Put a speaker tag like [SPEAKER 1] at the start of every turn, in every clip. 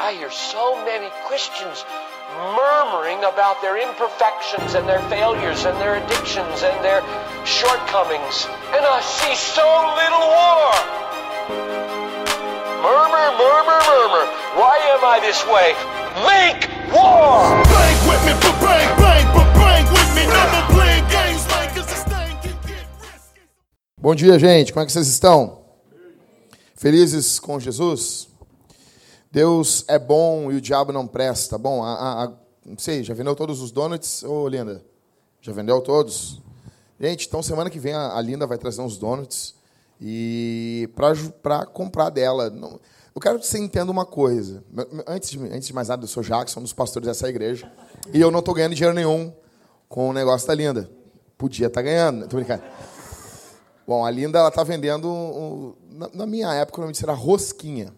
[SPEAKER 1] I hear so many Christians murmuring about their imperfections and their failures and their addictions and their shortcomings. And I see so little war. Murmur, murmur, murmur. Why am I this way? Make war!
[SPEAKER 2] Bang with me, but bang, bang, but bang with me. Never playing games like it's a thing can get risky.
[SPEAKER 3] Bom dia, gente. Como é que vocês estão? Felizes com Jesus? Deus é bom e o diabo não presta. Bom, a, a, não sei, já vendeu todos os donuts? Ô, Linda, já vendeu todos? Gente, então semana que vem a, a Linda vai trazer uns donuts e para comprar dela. Não- eu quero que você entenda uma coisa. Antes de, antes de mais nada, eu sou Jackson, um dos pastores dessa igreja, e eu não estou ganhando dinheiro nenhum com o negócio da Linda. Podia estar ganhando, né? tô brincando. Bom, a Linda ela tá vendendo na, na minha época o nome disso era rosquinha,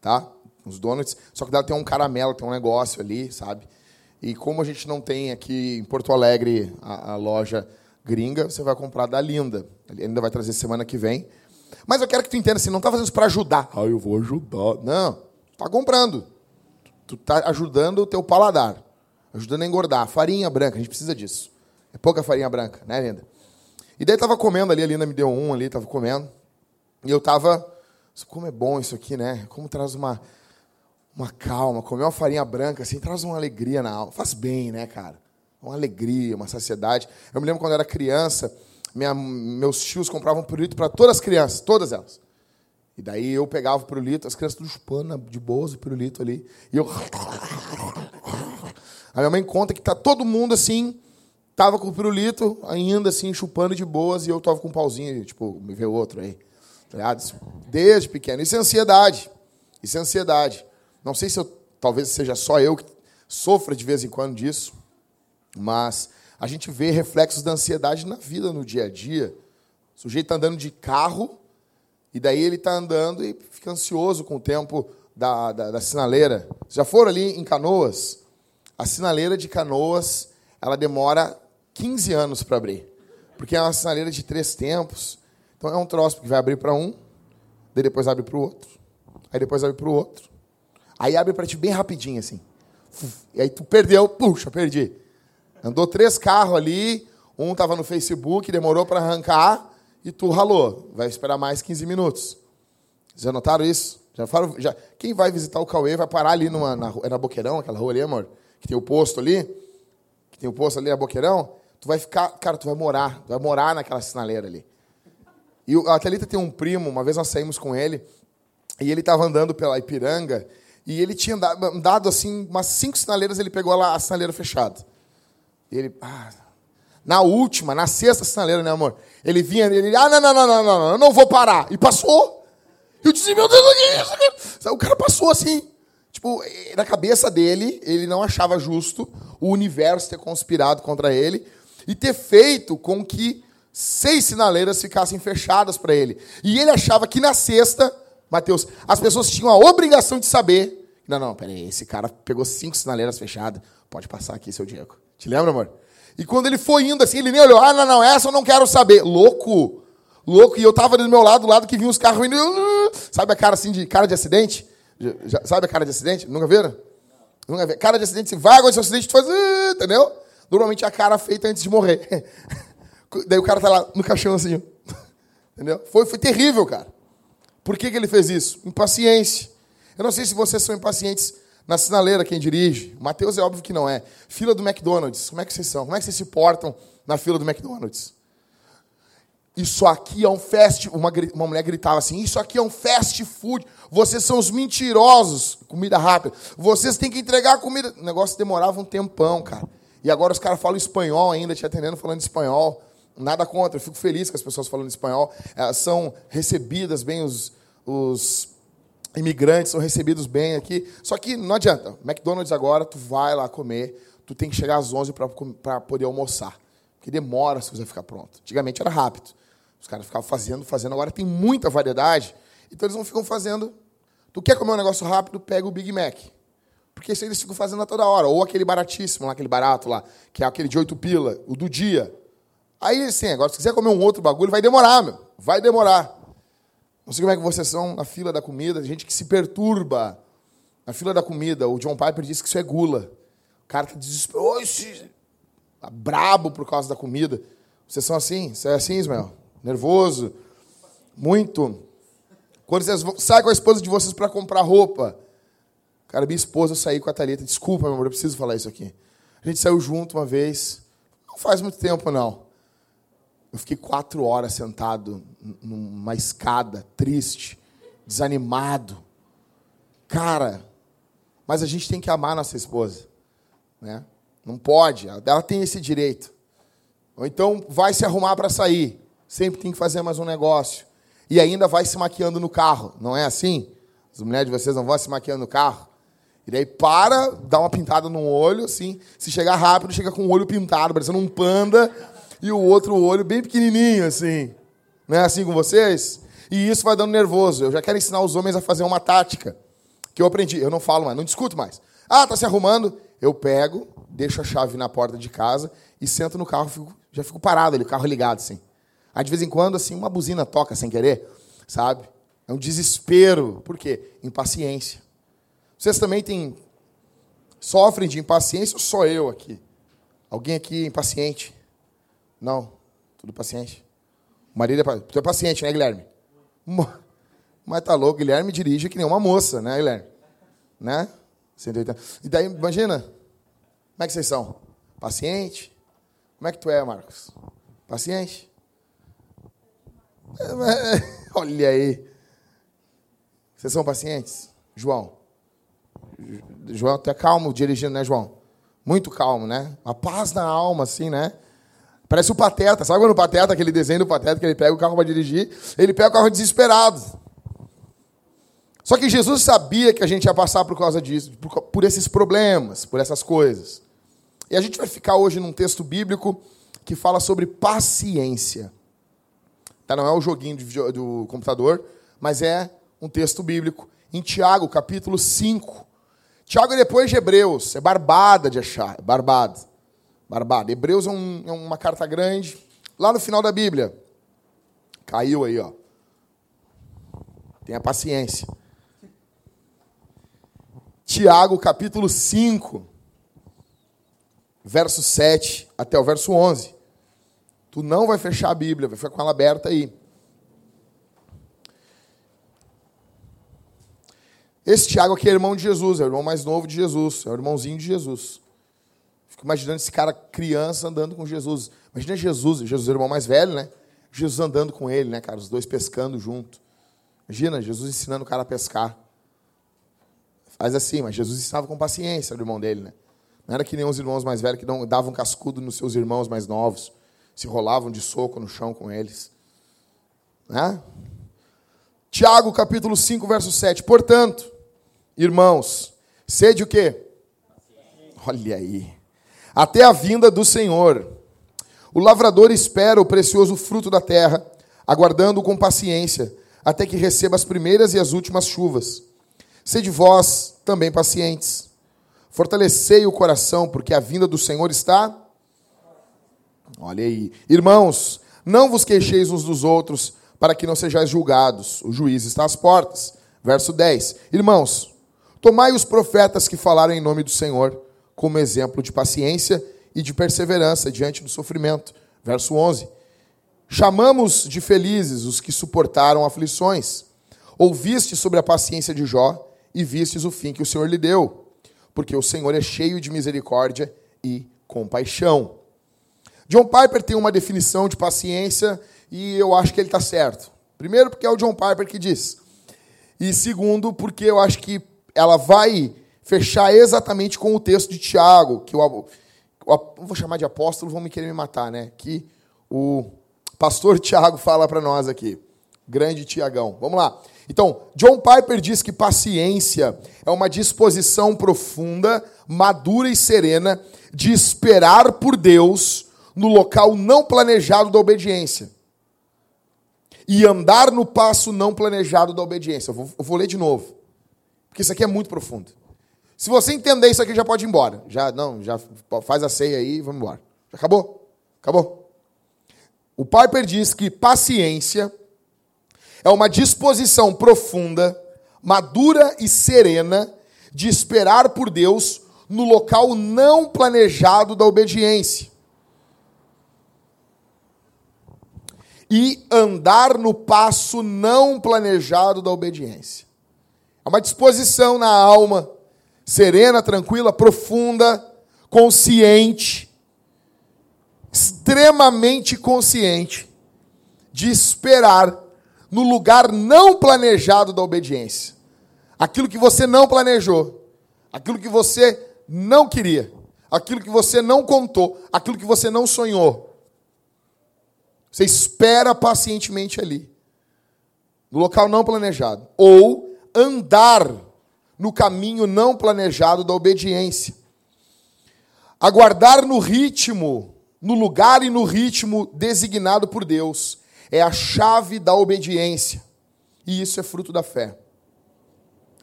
[SPEAKER 3] tá? Os donuts, só que dela tem um caramelo, tem um negócio ali, sabe? E como a gente não tem aqui em Porto Alegre a, a loja gringa, você vai comprar da Linda. A Linda vai trazer semana que vem. Mas eu quero que tu entenda assim, não tá fazendo isso para ajudar. Ah, eu vou ajudar. Não, tá comprando. Tu tá ajudando o teu paladar, ajudando a engordar. Farinha branca, a gente precisa disso. É pouca farinha branca, né, Linda? E daí tava comendo ali, a Linda me deu um ali, tava comendo. E eu tava, como é bom isso aqui, né? Como traz uma uma calma, comer uma farinha branca assim, traz uma alegria na alma. Faz bem, né, cara? Uma alegria, uma saciedade. Eu me lembro quando eu era criança, minha- meus tios compravam pirulito para todas as crianças, todas elas. E daí eu pegava o pirulito, as crianças tudo chupando de boas o pirulito ali. E eu. A minha mãe conta que tá todo mundo assim, tava com o pirulito, ainda assim, chupando de boas, e eu tava com um pauzinho, tipo, me vê outro aí. Tá Desde pequeno. Isso é ansiedade. Isso é ansiedade. Não sei se eu, talvez seja só eu que sofra de vez em quando disso, mas a gente vê reflexos da ansiedade na vida, no dia a dia. O sujeito está andando de carro, e daí ele está andando e fica ansioso com o tempo da, da, da sinaleira. Já foram ali em Canoas? A sinaleira de Canoas, ela demora 15 anos para abrir. Porque é uma sinaleira de três tempos. Então é um troço que vai abrir para um, daí depois abre para o outro, aí depois abre para o outro. Aí abre para ti bem rapidinho assim. E aí tu perdeu, puxa, perdi. Andou três carros ali, um estava no Facebook, demorou para arrancar e tu ralou. Vai esperar mais 15 minutos. Já notaram isso? Já falaram, já, quem vai visitar o Cauê vai parar ali numa, na, é na Boqueirão, aquela rua ali, amor? Que tem o posto ali. Que tem o posto ali, a Boqueirão. Tu vai ficar, cara, tu vai morar, tu vai morar naquela sinaleira ali. E a Thalita tem um primo, uma vez nós saímos com ele, e ele estava andando pela Ipiranga, e ele tinha andado, assim, umas cinco sinaleiras, ele pegou lá a sinaleira fechada. Ele, ah, na última, na sexta sinaleira, né, amor? Ele vinha, ele, ah, não, não, não, não, não, não, não vou parar. E passou. Eu disse, meu Deus, o que é isso? O cara passou assim. Tipo, eh, na cabeça dele, ele não achava justo o universo ter conspirado contra ele e ter feito com que seis sinaleiras ficassem fechadas para ele. E ele achava que na sexta, Mateus, as pessoas tinham a obrigação de saber. Não, não, peraí, esse cara pegou cinco sinaleiras fechadas. Pode passar aqui, seu Diego. Te lembra, amor? E quando ele foi indo assim, ele nem olhou. Ah, não, não, essa eu não quero saber. Louco. Louco. E eu tava ali do meu lado, do lado que vinha os carros indo. Sabe a cara assim de cara de acidente? Já- sabe a cara de acidente? Nunca viram? Nunca viram. Cara de acidente, se vai acontecer um acidente, tu faz. Entendeu? Normalmente é a cara feita antes de morrer. Daí o cara tá lá no caixão assim. Entendeu? Foi, foi terrível, cara. Por que, que ele fez isso? Impaciência. Eu não sei se vocês são impacientes na sinaleira, quem dirige. O Mateus é óbvio que não é. Fila do McDonald's. Como é que vocês são? Como é que vocês se portam na fila do McDonald's? Isso aqui é um fast... Uma, uma mulher gritava assim, isso aqui é um fast food. Vocês são os mentirosos. Comida rápida. Vocês têm que entregar a comida... O negócio demorava um tempão, cara. E agora os caras falam espanhol ainda, te atendendo falando espanhol. Nada contra, eu fico feliz com as pessoas falando espanhol. Elas são recebidas bem, os, os imigrantes são recebidos bem aqui. Só que não adianta. McDonald's agora, tu vai lá comer, tu tem que chegar às 11 para poder almoçar. Porque demora se você ficar pronto. Antigamente era rápido. Os caras ficavam fazendo, fazendo. Agora tem muita variedade. Então eles não ficam fazendo. Tu quer comer um negócio rápido, pega o Big Mac. Porque isso eles ficam fazendo a toda hora. Ou aquele baratíssimo, lá, aquele barato lá, que é aquele de oito pila, o do dia. Aí, assim, agora, se quiser comer um outro bagulho, vai demorar, meu. Vai demorar. Não sei como é que vocês são na fila da comida, gente que se perturba. na fila da comida, o John Piper disse que isso é gula. O cara tá desesperado, tá brabo por causa da comida. Vocês são assim? Você é assim, Ismael? Nervoso? Muito? Quando vocês saem com a esposa de vocês para comprar roupa. Cara, minha esposa saiu com a Thalita. Desculpa, meu amor, eu preciso falar isso aqui. A gente saiu junto uma vez. Não faz muito tempo, não. Eu fiquei quatro horas sentado numa escada, triste, desanimado. Cara, mas a gente tem que amar nossa esposa. Né? Não pode, ela tem esse direito. Ou então vai se arrumar para sair. Sempre tem que fazer mais um negócio. E ainda vai se maquiando no carro. Não é assim? As mulheres de vocês não vão se maquiando no carro? E daí para, dá uma pintada no olho, assim. Se chegar rápido, chega com o olho pintado, parecendo um panda, e o outro olho bem pequenininho, assim. Não é assim com vocês? E isso vai dando nervoso. Eu já quero ensinar os homens a fazer uma tática que eu aprendi. Eu não falo mais, não discuto mais. Ah, tá se arrumando? Eu pego, deixo a chave na porta de casa e sento no carro, fico, já fico parado ali, o carro ligado, assim. Aí, de vez em quando, assim, uma buzina toca sem querer, sabe? É um desespero. Por quê? Impaciência. Vocês também têm sofrem de impaciência ou só eu aqui? Alguém aqui impaciente? Não? Tudo paciente? O marido é paciente. Tu é paciente, né, Guilherme? Mas tá louco, Guilherme dirige que nem uma moça, né, Guilherme? Né? 180. E daí, imagina, como é que vocês são? Paciente? Como é que tu é, Marcos? Paciente? Olha aí. Vocês são pacientes? João. João até calmo dirigindo, né, João? Muito calmo, né? Uma paz na alma, assim, né? Parece o Pateta. Sabe quando o Pateta, aquele desenho do Pateta, que ele pega o carro para dirigir? Ele pega o carro desesperado. Só que Jesus sabia que a gente ia passar por causa disso, por, por esses problemas, por essas coisas. E a gente vai ficar hoje num texto bíblico que fala sobre paciência. Tá? Não é o joguinho do computador, mas é um texto bíblico. Em Tiago, capítulo 5. Tiago é depois de Hebreus. É barbada de achar. É barbada. Barbada. Hebreus é, um, é uma carta grande. Lá no final da Bíblia. Caiu aí, ó. Tenha paciência. Tiago, capítulo 5, verso 7 até o verso 11. Tu não vai fechar a Bíblia, vai ficar com ela aberta aí. Esse Tiago aqui é irmão de Jesus, é o irmão mais novo de Jesus, é o irmãozinho de Jesus. Fico imaginando esse cara criança andando com Jesus. Imagina Jesus, Jesus é o irmão mais velho, né? Jesus andando com ele, né, cara? Os dois pescando junto. Imagina, Jesus ensinando o cara a pescar. Faz assim, mas Jesus ensinava com paciência o irmão dele, né? Não era que nem os irmãos mais velhos que davam cascudo nos seus irmãos mais novos se rolavam de soco no chão com eles. Né? Tiago, capítulo 5, verso 7. Portanto, irmãos, sede o quê? Olha aí. Até a vinda do Senhor. O lavrador espera o precioso fruto da terra, aguardando com paciência, até que receba as primeiras e as últimas chuvas. Sede vós também pacientes. Fortalecei o coração, porque a vinda do Senhor está Olha aí. Irmãos, não vos queixeis uns dos outros, para que não sejais julgados. O juiz está às portas. Verso 10. Irmãos, tomai os profetas que falaram em nome do Senhor como exemplo de paciência e de perseverança diante do sofrimento. Verso 11. Chamamos de felizes os que suportaram aflições. Ouviste sobre a paciência de Jó e vistes o fim que o Senhor lhe deu, porque o Senhor é cheio de misericórdia e compaixão. John Piper tem uma definição de paciência e eu acho que ele está certo. Primeiro, porque é o John Piper que diz. E segundo, porque eu acho que ela vai fechar exatamente com o texto de Tiago, que o, o vou chamar de apóstolo, vão me querer me matar, né? Que o pastor Tiago fala para nós aqui. Grande Tiagão. Vamos lá. Então, John Piper diz que paciência é uma disposição profunda, madura e serena de esperar por Deus no local não planejado da obediência. E andar no passo não planejado da obediência. Eu vou, eu vou ler de novo. Porque isso aqui é muito profundo. Se você entender isso aqui, já pode ir embora. Já, não, já faz a ceia aí e vamos embora. Já acabou? Acabou. O Piper diz que paciência é uma disposição profunda, madura e serena de esperar por Deus no local não planejado da obediência. E andar no passo não planejado da obediência. É uma disposição na alma, serena, tranquila, profunda, consciente, extremamente consciente, de esperar no lugar não planejado da obediência. Aquilo que você não planejou, aquilo que você não queria, aquilo que você não contou, aquilo que você não sonhou. Você espera pacientemente ali, no local não planejado, ou andar no caminho não planejado da obediência. Aguardar no ritmo, no lugar e no ritmo designado por Deus, é a chave da obediência. E isso é fruto da fé.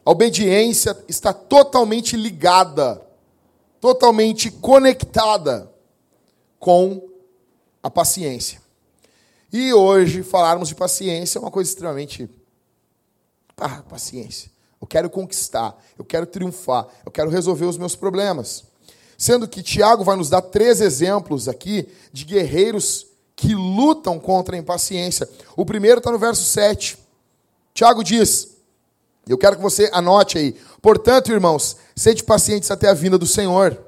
[SPEAKER 3] A obediência está totalmente ligada, totalmente conectada com a paciência. E hoje falarmos de paciência é uma coisa extremamente. Ah, paciência. Eu quero conquistar, eu quero triunfar, eu quero resolver os meus problemas. Sendo que Tiago vai nos dar três exemplos aqui de guerreiros que lutam contra a impaciência. O primeiro está no verso 7. Tiago diz: Eu quero que você anote aí. Portanto, irmãos, sede pacientes até a vinda do Senhor.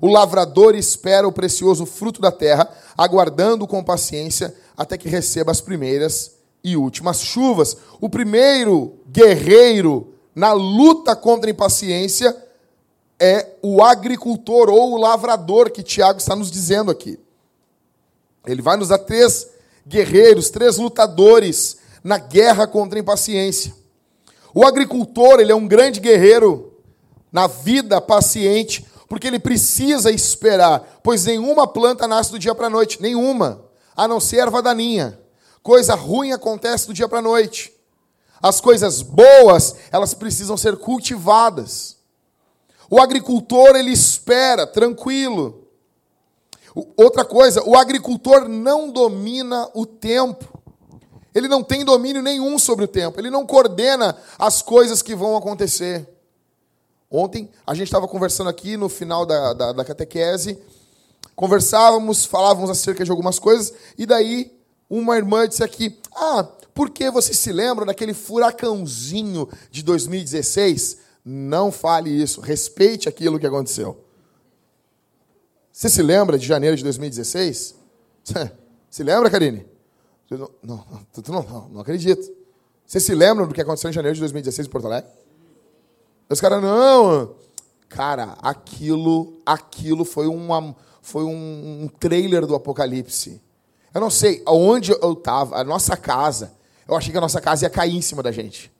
[SPEAKER 3] O lavrador espera o precioso fruto da terra, aguardando com paciência até que receba as primeiras e últimas chuvas. O primeiro guerreiro na luta contra a impaciência é o agricultor ou o lavrador que Tiago está nos dizendo aqui. Ele vai nos dar três guerreiros, três lutadores na guerra contra a impaciência. O agricultor, ele é um grande guerreiro na vida paciente, porque ele precisa esperar, pois nenhuma planta nasce do dia para a noite, nenhuma, a não ser erva daninha. Coisa ruim acontece do dia para a noite. As coisas boas, elas precisam ser cultivadas. O agricultor, ele espera, tranquilo. Outra coisa, o agricultor não domina o tempo. Ele não tem domínio nenhum sobre o tempo. Ele não coordena as coisas que vão acontecer. Ontem, a gente estava conversando aqui no final da, da, da catequese. Conversávamos, falávamos acerca de algumas coisas. E daí, uma irmã disse aqui: Ah, por que você se lembra daquele furacãozinho de 2016? Não fale isso. Respeite aquilo que aconteceu. Você se lembra de janeiro de 2016? Se lembra, Karine? Não, não, não, não, acredito. Você se lembra do que aconteceu em janeiro de 2016 em Porto Alegre? Os caras, não. Cara, aquilo, aquilo foi, uma, foi um, trailer do Apocalipse. Eu não sei aonde eu estava, a nossa casa. Eu achei que a nossa casa ia cair em cima da gente.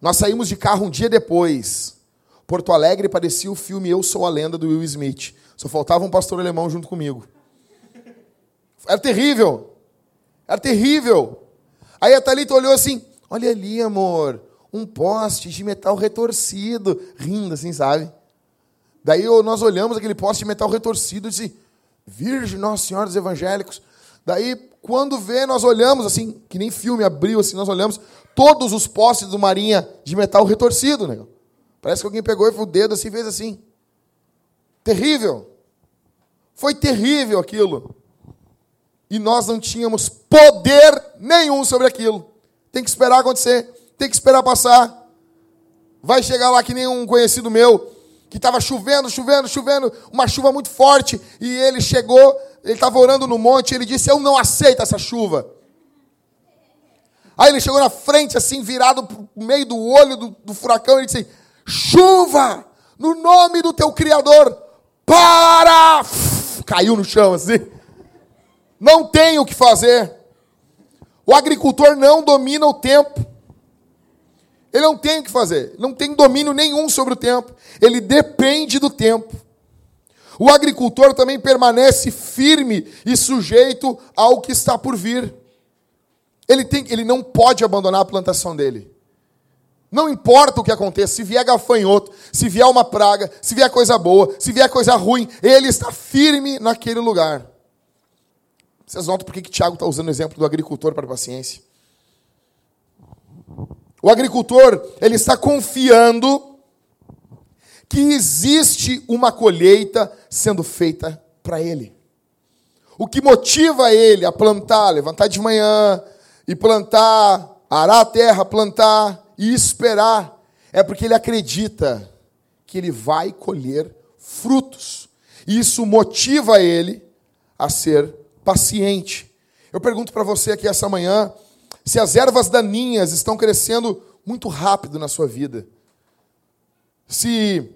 [SPEAKER 3] Nós saímos de carro um dia depois. Porto Alegre parecia o filme Eu Sou a Lenda do Will Smith. Só faltava um pastor alemão junto comigo. Era terrível. Era terrível. Aí a Thalita olhou assim: Olha ali, amor, um poste de metal retorcido. Rindo assim, sabe? Daí nós olhamos aquele poste de metal retorcido e disse: Virgem Nossa Senhora dos Evangélicos. Daí, quando vê, nós olhamos assim, que nem filme abriu assim, nós olhamos todos os postes do Marinha de metal retorcido, né? Parece que alguém pegou e o dedo assim e fez assim. Terrível. Foi terrível aquilo. E nós não tínhamos poder nenhum sobre aquilo. Tem que esperar acontecer. Tem que esperar passar. Vai chegar lá que nem um conhecido meu, que estava chovendo, chovendo, chovendo, uma chuva muito forte, e ele chegou, ele estava orando no monte, e ele disse: Eu não aceito essa chuva. Aí ele chegou na frente, assim, virado para o meio do olho do, do furacão, e disse: Chuva, no nome do teu Criador, para! Caiu no chão assim. Não tem o que fazer. O agricultor não domina o tempo. Ele não tem o que fazer. Não tem domínio nenhum sobre o tempo. Ele depende do tempo. O agricultor também permanece firme e sujeito ao que está por vir. Ele, tem, ele não pode abandonar a plantação dele. Não importa o que aconteça, se vier gafanhoto, se vier uma praga, se vier coisa boa, se vier coisa ruim, ele está firme naquele lugar. Vocês notam por que, Tiago está usando o exemplo do agricultor para a paciência? O agricultor, ele está confiando que existe uma colheita sendo feita para ele. O que motiva ele a plantar, levantar de manhã e plantar, arar a terra, plantar e esperar, é porque ele acredita que ele vai colher frutos. E isso motiva ele a ser paciente. Eu pergunto para você aqui essa manhã se as ervas daninhas estão crescendo muito rápido na sua vida. Se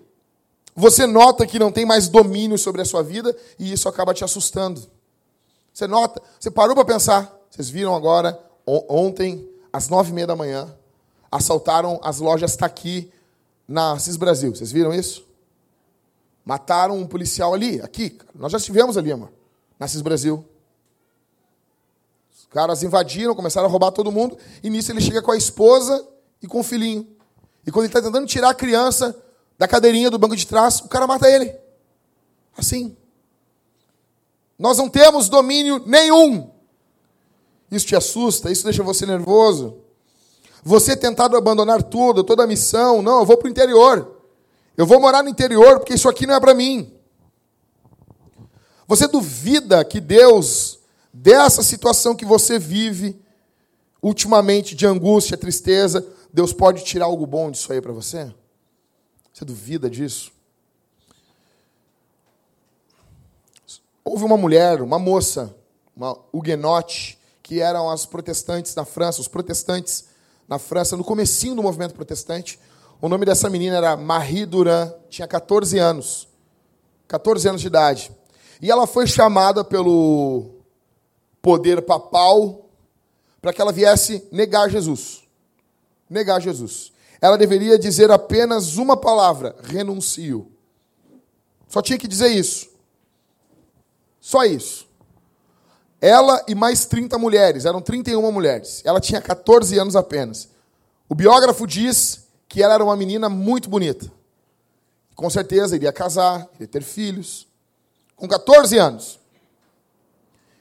[SPEAKER 3] você nota que não tem mais domínio sobre a sua vida e isso acaba te assustando. Você nota, você parou para pensar. Vocês viram agora, ontem, às nove e meia da manhã, assaltaram as lojas Taqui na CIS Brasil. Vocês viram isso? Mataram um policial ali, aqui. Nós já estivemos ali, amor, na CIS Brasil. Os caras invadiram, começaram a roubar todo mundo, e nisso ele chega com a esposa e com o filhinho. E quando ele está tentando tirar a criança da cadeirinha do banco de trás, o cara mata ele. Assim. Nós não temos domínio nenhum. Isso te assusta, isso deixa você nervoso. Você tentado abandonar tudo, toda a missão, não, eu vou para o interior. Eu vou morar no interior porque isso aqui não é para mim. Você duvida que Deus, dessa situação que você vive, ultimamente de angústia, tristeza, Deus pode tirar algo bom disso aí para você? Você duvida disso? Houve uma mulher, uma moça, uma huguenote, que eram as protestantes na França, os protestantes na França, no comecinho do movimento protestante. O nome dessa menina era Marie Durand, tinha 14 anos. 14 anos de idade. E ela foi chamada pelo poder papal para que ela viesse negar Jesus. Negar Jesus ela deveria dizer apenas uma palavra: renuncio. Só tinha que dizer isso. Só isso. Ela e mais 30 mulheres, eram 31 mulheres. Ela tinha 14 anos apenas. O biógrafo diz que ela era uma menina muito bonita. Com certeza iria casar, iria ter filhos. Com 14 anos.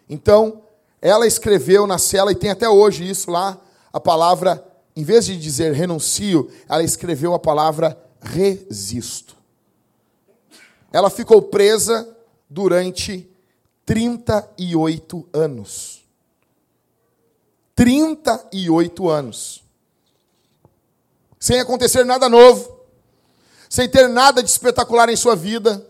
[SPEAKER 3] Então, ela escreveu na cela, e tem até hoje isso lá, a palavra em vez de dizer renuncio, ela escreveu a palavra resisto. Ela ficou presa durante 38 anos. 38 anos. Sem acontecer nada novo, sem ter nada de espetacular em sua vida.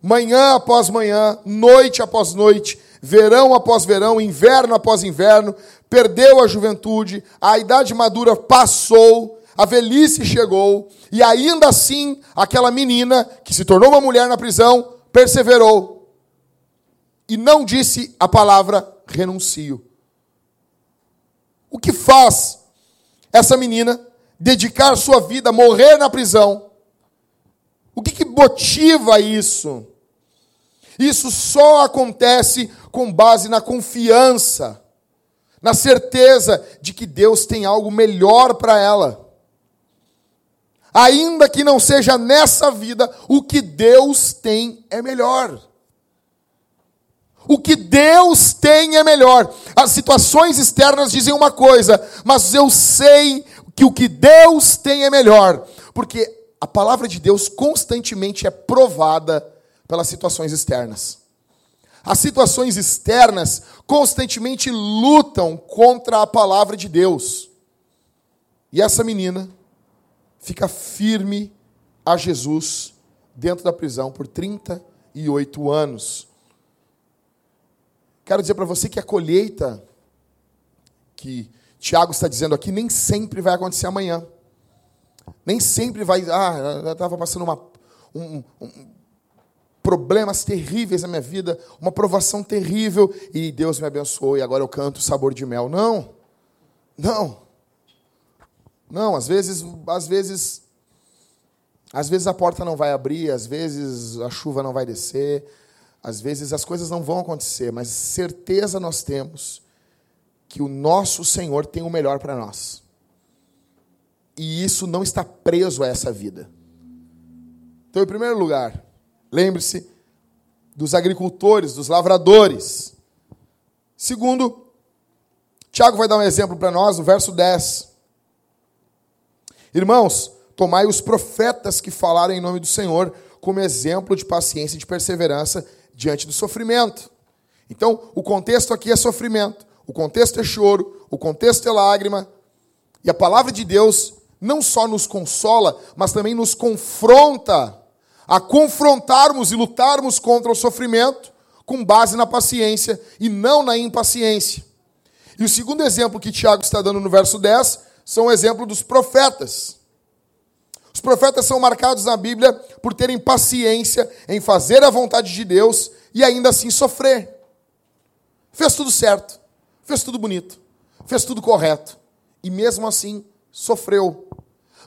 [SPEAKER 3] Manhã após manhã, noite após noite, verão após verão, inverno após inverno, perdeu a juventude, a idade madura passou, a velhice chegou, e ainda assim, aquela menina, que se tornou uma mulher na prisão, perseverou e não disse a palavra renuncio. O que faz essa menina dedicar sua vida, morrer na prisão? O que, que motiva isso? Isso só acontece com base na confiança, na certeza de que Deus tem algo melhor para ela. Ainda que não seja nessa vida, o que Deus tem é melhor. O que Deus tem é melhor. As situações externas dizem uma coisa, mas eu sei que o que Deus tem é melhor, porque a palavra de Deus constantemente é provada pelas situações externas. As situações externas constantemente lutam contra a palavra de Deus. E essa menina fica firme a Jesus dentro da prisão por 38 anos. Quero dizer para você que a colheita que Tiago está dizendo aqui nem sempre vai acontecer amanhã. Nem sempre vai. Ah, estava passando uma, um, um, problemas terríveis na minha vida, uma provação terrível, e Deus me abençoou e agora eu canto sabor de mel. Não. Não. Não, às vezes, às vezes às vezes a porta não vai abrir, às vezes a chuva não vai descer, às vezes as coisas não vão acontecer, mas certeza nós temos que o nosso Senhor tem o melhor para nós. E isso não está preso a essa vida. Então, em primeiro lugar, Lembre-se dos agricultores, dos lavradores. Segundo, Tiago vai dar um exemplo para nós no verso 10. Irmãos, tomai os profetas que falaram em nome do Senhor como exemplo de paciência e de perseverança diante do sofrimento. Então, o contexto aqui é sofrimento, o contexto é choro, o contexto é lágrima. E a palavra de Deus não só nos consola, mas também nos confronta a confrontarmos e lutarmos contra o sofrimento com base na paciência e não na impaciência. E o segundo exemplo que Tiago está dando no verso 10 são o exemplo dos profetas. Os profetas são marcados na Bíblia por terem paciência em fazer a vontade de Deus e ainda assim sofrer. Fez tudo certo, fez tudo bonito, fez tudo correto e mesmo assim sofreu.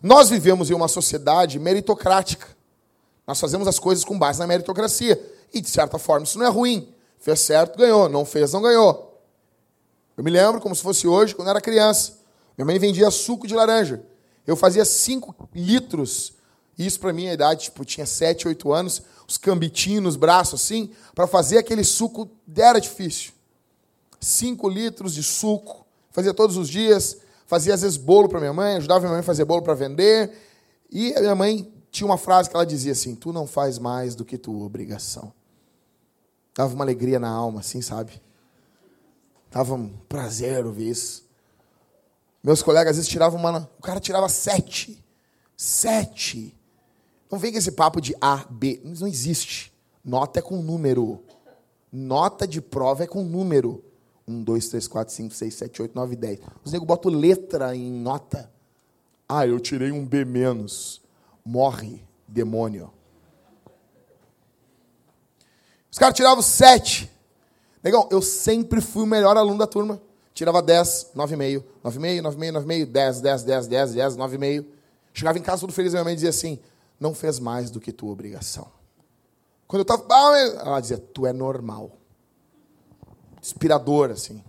[SPEAKER 3] Nós vivemos em uma sociedade meritocrática. Nós fazemos as coisas com base na meritocracia. E, de certa forma, isso não é ruim. Fez certo, ganhou. Não fez, não ganhou. Eu me lembro como se fosse hoje, quando era criança. Minha mãe vendia suco de laranja. Eu fazia 5 litros. Isso para mim, a idade, tipo, tinha 7, 8 anos. Os cambitinhos nos braços, assim. Para fazer aquele suco, era difícil. 5 litros de suco. Fazia todos os dias. Fazia, às vezes, bolo para minha mãe. Ajudava minha mãe a fazer bolo para vender. E a minha mãe tinha uma frase que ela dizia assim: Tu não faz mais do que tua obrigação. Dava uma alegria na alma, assim, sabe? Dava um prazer ouvir isso. Meus colegas às vezes tiravam uma. O cara tirava sete. Sete. Não vem com esse papo de A, B. Não existe. Nota é com número. Nota de prova é com número. 1, 2, 3, 4, 5, 6, 7, 8, 9, 10. Os negros botam letra em nota. Ah, eu tirei um B menos. Morre, demônio. Os caras tiravam 7. Negão, eu sempre fui o melhor aluno da turma. Tirava 10, 9,5, 9,5, 9,5, 9,5, 10, 10, 10, 10, 10, 9,5. Chegava em casa todo feliz minha mãe dizia assim: não fez mais do que tua obrigação. Quando eu estava. Ela dizia: tu é normal. Inspirador, assim.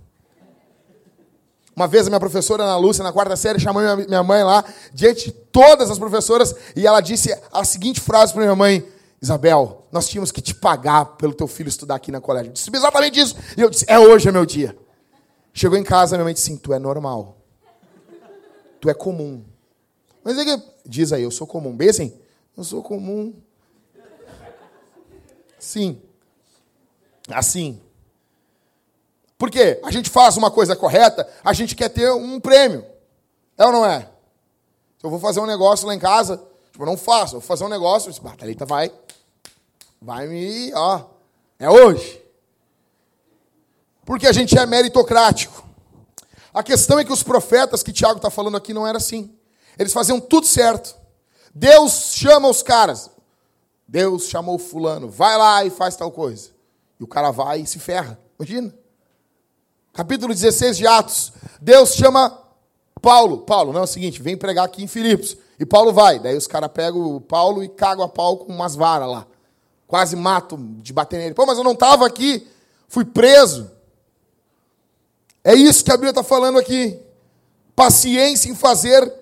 [SPEAKER 3] Uma vez a minha professora Ana Lúcia, na quarta série, chamou minha mãe lá, diante de todas as professoras, e ela disse a seguinte frase para minha mãe: Isabel, nós tínhamos que te pagar pelo teu filho estudar aqui na colégio. Eu disse exatamente isso. E eu disse: é hoje é meu dia. Chegou em casa, minha mãe disse: sim, tu é normal. Tu é comum. Mas é que, diz aí, eu sou comum. Bem assim, eu sou comum. Sim. Assim. Porque a gente faz uma coisa correta, a gente quer ter um prêmio. É ou não é? Se eu vou fazer um negócio lá em casa, tipo, eu não faço, eu vou fazer um negócio, a Thalita vai, vai me, ó, é hoje. Porque a gente é meritocrático. A questão é que os profetas que Tiago está falando aqui não era assim. Eles faziam tudo certo. Deus chama os caras. Deus chamou fulano, vai lá e faz tal coisa. E o cara vai e se ferra. Imagina capítulo 16 de Atos, Deus chama Paulo. Paulo, não é o seguinte, vem pregar aqui em Filipos. E Paulo vai. Daí os caras pegam o Paulo e cagam a pau com umas varas lá. Quase matam de bater nele. Pô, mas eu não estava aqui. Fui preso. É isso que a Bíblia está falando aqui. Paciência em fazer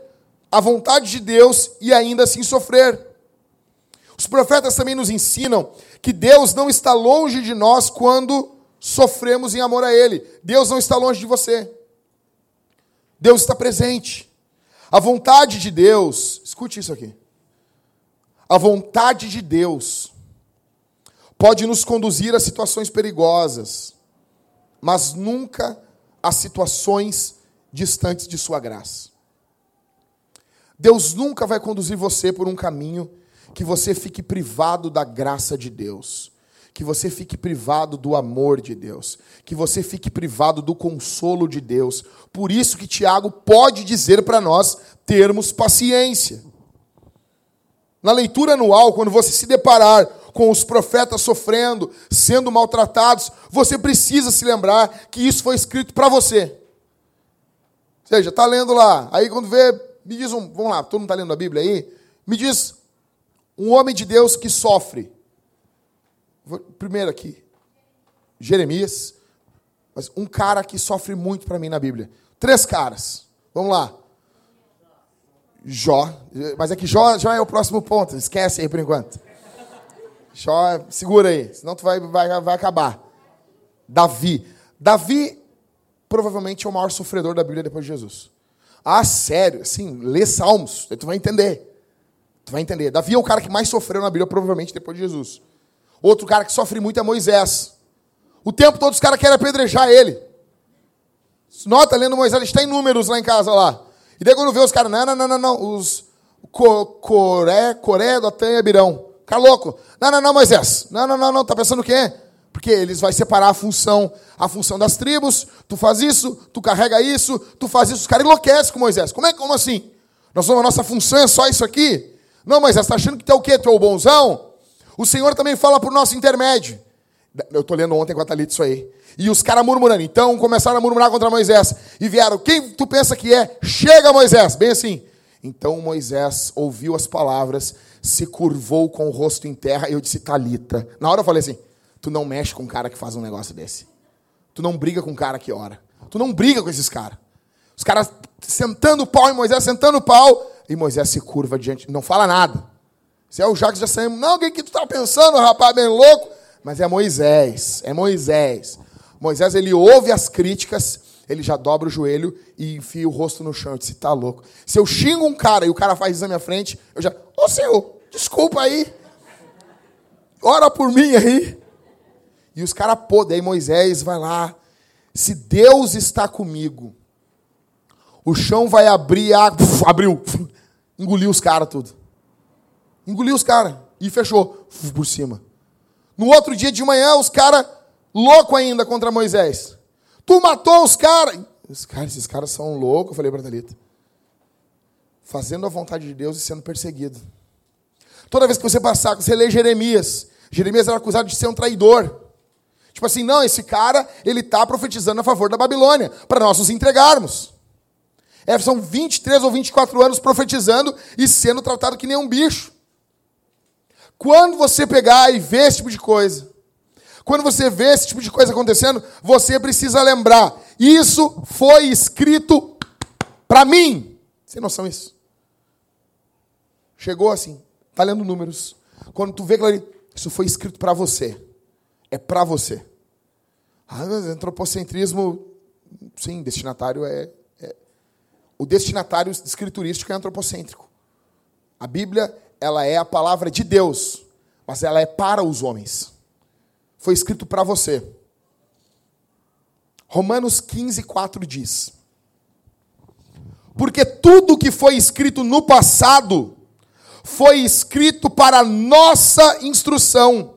[SPEAKER 3] a vontade de Deus e ainda assim sofrer. Os profetas também nos ensinam que Deus não está longe de nós quando sofremos em amor a Ele. Deus não está longe de você. Deus está presente. A vontade de Deus, escute isso aqui. A vontade de Deus pode nos conduzir a situações perigosas, mas nunca a situações distantes de Sua graça. Deus nunca vai conduzir você por um caminho que você fique privado da graça de Deus que você fique privado do amor de Deus, que você fique privado do consolo de Deus. Por isso que Tiago pode dizer para nós termos paciência. Na leitura anual, quando você se deparar com os profetas sofrendo, sendo maltratados, você precisa se lembrar que isso foi escrito para você. Ou seja, está lendo lá, aí quando vê, me diz um, vamos lá, todo mundo está lendo a Bíblia aí? Me diz um homem de Deus que sofre. Primeiro aqui, Jeremias, mas um cara que sofre muito para mim na Bíblia. Três caras. Vamos lá. Jó, mas é que Jó, Jó é o próximo ponto, esquece aí por enquanto. Jó, segura aí, senão tu vai, vai, vai acabar. Davi. Davi provavelmente é o maior sofredor da Bíblia depois de Jesus. Ah, sério, assim, lê Salmos, aí tu vai entender. Tu vai entender. Davi é o cara que mais sofreu na Bíblia, provavelmente depois de Jesus. Outro cara que sofre muito é Moisés. O tempo todo os caras querem apedrejar ele. Nota lendo Moisés, está em números lá em casa lá. E daí quando vê os caras, não, não, não, não, não, os Co- Coré, Coré, Datã e Abirão. Cara louco. Não, não, não, Moisés. Não, não, não, não, tá pensando o quê? Porque eles vai separar a função, a função das tribos. Tu faz isso, tu carrega isso, tu faz isso. Os caras enlouquecem com Moisés. Como é como assim? Nós a nossa função é só isso aqui? Não, Moisés, tá achando que tu é o quê? Tu é o bonzão? O Senhor também fala por nosso intermédio. Eu tô lendo ontem com a Thalita isso aí. E os caras murmurando. Então começaram a murmurar contra Moisés. E vieram, quem tu pensa que é? Chega, Moisés. Bem assim. Então Moisés ouviu as palavras, se curvou com o rosto em terra. E eu disse, Talita. Na hora eu falei assim: Tu não mexe com um cara que faz um negócio desse. Tu não briga com um cara que ora. Tu não briga com esses caras. Os caras sentando o pau em Moisés, sentando o pau. E Moisés se curva diante, não fala nada. Se é o Jacques já saímos. Não, o que, tu tá pensando, rapaz, bem louco? Mas é Moisés, é Moisés. Moisés, ele ouve as críticas, ele já dobra o joelho e enfia o rosto no chão. Eu disse, tá louco. Se eu xingo um cara e o cara faz isso na minha frente, eu já, ô senhor, desculpa aí. Ora por mim aí. E os caras, pô, daí Moisés vai lá. Se Deus está comigo, o chão vai abrir, a... abriu, engoliu os caras tudo. Engoliu os caras e fechou por cima. No outro dia de manhã, os caras louco ainda contra Moisés. Tu matou os caras. Os esses caras são loucos, eu falei para Thalita. Fazendo a vontade de Deus e sendo perseguido. Toda vez que você passar, você lê Jeremias. Jeremias era acusado de ser um traidor. Tipo assim, não, esse cara, ele está profetizando a favor da Babilônia, para nós nos entregarmos. É, são 23 ou 24 anos profetizando e sendo tratado que nem um bicho. Quando você pegar e ver esse tipo de coisa, quando você vê esse tipo de coisa acontecendo, você precisa lembrar: isso foi escrito para mim. Tem noção disso? Chegou assim, tá lendo números. Quando tu vê ali, isso foi escrito para você. É para você. Ah, antropocentrismo, sim, destinatário é, é. O destinatário escriturístico é antropocêntrico. A Bíblia, ela é a palavra de Deus, mas ela é para os homens. Foi escrito para você. Romanos 15, 4 diz: Porque tudo que foi escrito no passado foi escrito para nossa instrução,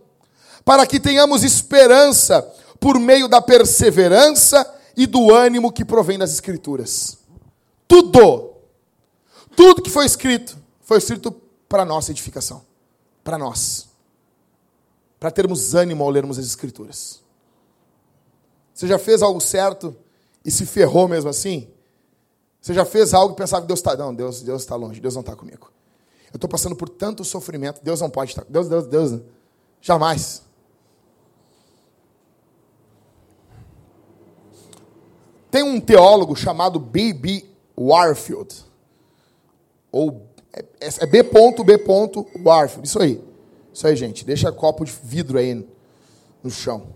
[SPEAKER 3] para que tenhamos esperança por meio da perseverança e do ânimo que provém das Escrituras. Tudo, tudo que foi escrito, foi escrito para nossa edificação, para nós, para termos ânimo ao lermos as Escrituras. Você já fez algo certo e se ferrou mesmo assim? Você já fez algo e pensava que Deus está. Não, Deus está longe, Deus não está comigo. Eu estou passando por tanto sofrimento, Deus não pode estar. Deus, Deus, Deus. Jamais. Tem um teólogo chamado B.B. Warfield. Ou é, é B. B. Warfield. Isso aí. Isso aí, gente. Deixa copo de vidro aí no chão.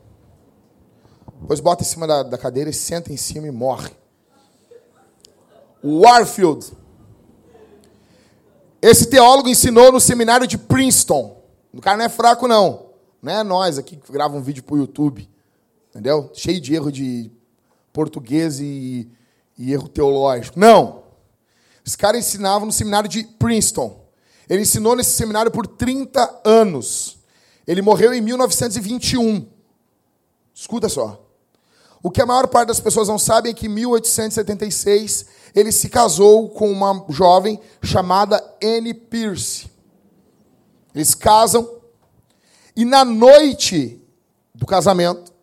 [SPEAKER 3] Depois bota em cima da, da cadeira e senta em cima e morre. Warfield. Esse teólogo ensinou no seminário de Princeton. O cara não é fraco, não. Não é nós aqui que grava um vídeo pro YouTube. Entendeu? Cheio de erro de português e, e erro teológico. Não. Esse cara ensinava no seminário de Princeton. Ele ensinou nesse seminário por 30 anos. Ele morreu em 1921. Escuta só. O que a maior parte das pessoas não sabem é que em 1876 ele se casou com uma jovem chamada Anne Pierce. Eles casam e na noite do casamento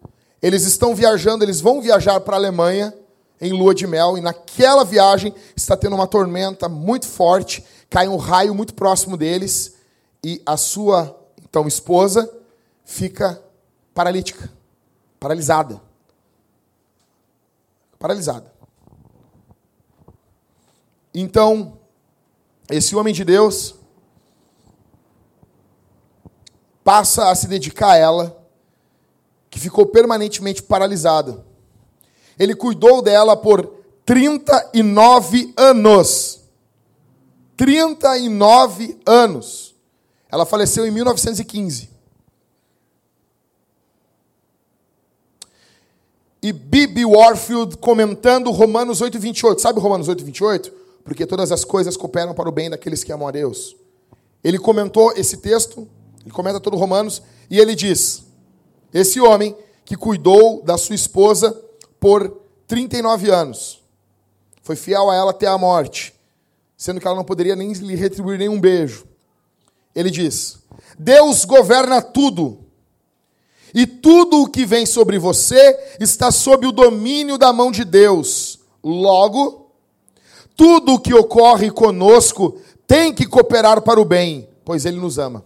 [SPEAKER 3] eles estão viajando, eles vão viajar para a Alemanha em lua de mel e naquela viagem está tendo uma tormenta muito forte, cai um raio muito próximo deles e a sua então esposa fica paralítica, paralisada. Paralisada. Então, esse homem de Deus passa a se dedicar a ela, que ficou permanentemente paralisada. Ele cuidou dela por 39 anos. 39 anos. Ela faleceu em 1915. E Bibi Warfield comentando Romanos 8, 28. Sabe Romanos 8, 28? Porque todas as coisas cooperam para o bem daqueles que amam a Deus. Ele comentou esse texto, ele comenta todo Romanos, e ele diz: Esse homem que cuidou da sua esposa por 39 anos, foi fiel a ela até a morte, sendo que ela não poderia nem lhe retribuir nenhum beijo. Ele diz: Deus governa tudo e tudo o que vem sobre você está sob o domínio da mão de Deus. Logo, tudo o que ocorre conosco tem que cooperar para o bem, pois Ele nos ama.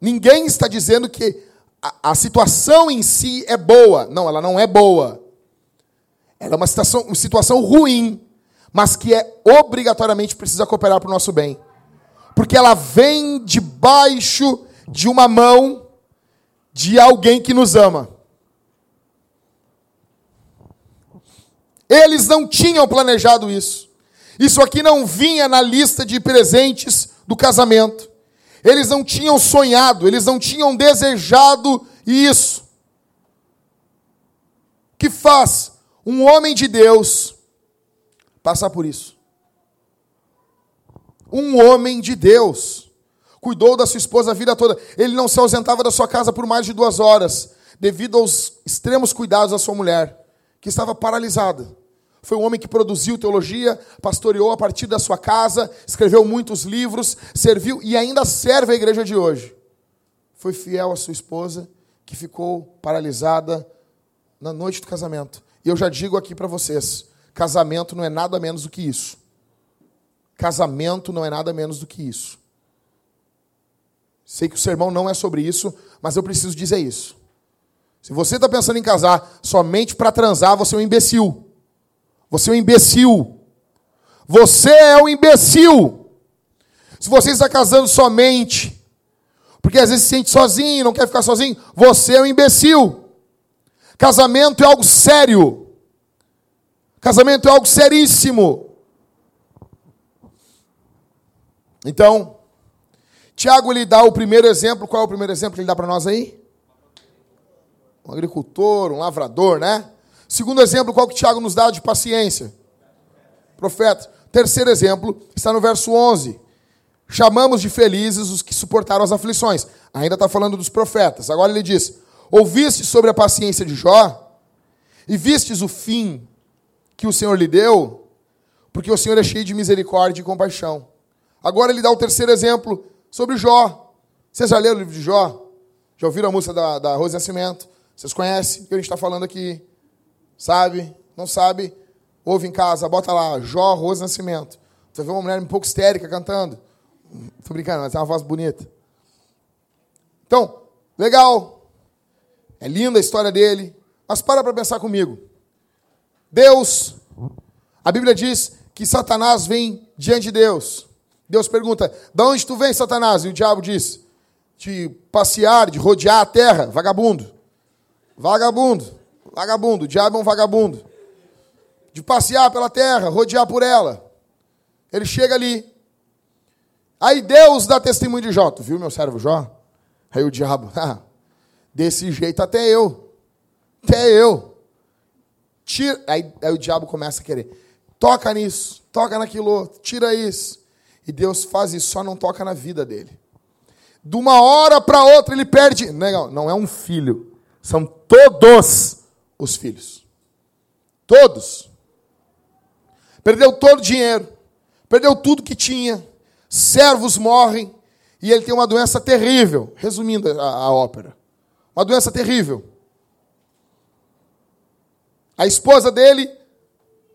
[SPEAKER 3] Ninguém está dizendo que a, situação em si é boa. Não, ela não é boa. Ela é uma situação, uma situação ruim, mas que é obrigatoriamente precisa cooperar para o nosso bem. Porque ela vem debaixo de uma mão de alguém que nos ama. Eles não tinham planejado isso. Isso aqui não vinha na lista de presentes do casamento. Eles não tinham sonhado, eles não tinham desejado isso. Que faz um homem de Deus passar por isso? Um homem de Deus cuidou da sua esposa a vida toda. Ele não se ausentava da sua casa por mais de duas horas, devido aos extremos cuidados da sua mulher, que estava paralisada. Foi um homem que produziu teologia, pastoreou a partir da sua casa, escreveu muitos livros, serviu e ainda serve a igreja de hoje. Foi fiel à sua esposa, que ficou paralisada na noite do casamento. E eu já digo aqui para vocês: casamento não é nada menos do que isso. Casamento não é nada menos do que isso. Sei que o sermão não é sobre isso, mas eu preciso dizer isso. Se você está pensando em casar somente para transar, você é um imbecil. Você é um imbecil. Você é um imbecil. Se você está casando somente porque às vezes se sente sozinho, não quer ficar sozinho, você é um imbecil. Casamento é algo sério. Casamento é algo seríssimo. Então, Tiago lhe dá o primeiro exemplo. Qual é o primeiro exemplo que ele dá para nós aí? Um agricultor, um lavrador, né? Segundo exemplo, qual que Tiago nos dá de paciência? Profeta. Terceiro exemplo está no verso 11. Chamamos de felizes os que suportaram as aflições. Ainda está falando dos profetas. Agora ele diz: Ouviste sobre a paciência de Jó? E vistes o fim que o Senhor lhe deu? Porque o Senhor é cheio de misericórdia e compaixão. Agora ele dá o terceiro exemplo sobre Jó. Vocês já leram o livro de Jó? Já ouviram a música da, da Rose Nascimento? Vocês conhecem o que a gente está falando aqui? Sabe? Não sabe? Ouve em casa, bota lá, Jó, Rose Nascimento. Você vê uma mulher um pouco histérica cantando. Estou brincando, mas tem uma voz bonita. Então, legal. É linda a história dele. Mas para para pensar comigo. Deus, a Bíblia diz que Satanás vem diante de Deus. Deus pergunta: "De onde tu vem, Satanás?" E o diabo diz: "De passear, de rodear a terra, vagabundo." Vagabundo, vagabundo, o diabo é um vagabundo. De passear pela terra, rodear por ela. Ele chega ali. Aí Deus dá testemunho de Jó. Tu viu meu servo Jó? Aí o diabo, ah, desse jeito até eu. Até eu. Tira. Aí, aí o diabo começa a querer. Toca nisso, toca naquilo, tira isso. E Deus faz isso, só não toca na vida dele. De uma hora para outra ele perde. Não, não é um filho, são todos os filhos. Todos. Perdeu todo o dinheiro, perdeu tudo que tinha, servos morrem, e ele tem uma doença terrível. Resumindo a, a ópera, uma doença terrível. A esposa dele,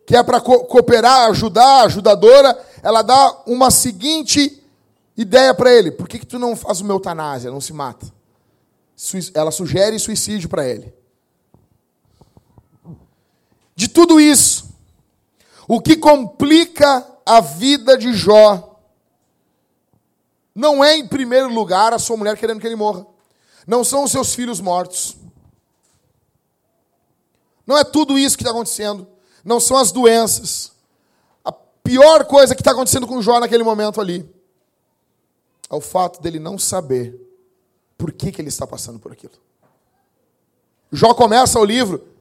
[SPEAKER 3] que é para co cooperar, ajudar, ajudadora, ela dá uma seguinte ideia para ele: por que, que tu não faz uma eutanásia, não se mata? Ela sugere suicídio para ele. De tudo isso, o que complica a vida de Jó não é, em primeiro lugar, a sua mulher querendo que ele morra. Não são os seus filhos mortos. Não é tudo isso que está acontecendo. Não são as doenças. pior coisa que está acontecendo com Jó naquele momento ali é o fato dele não saber por que, que ele está passando por aquilo. Jó começa o livro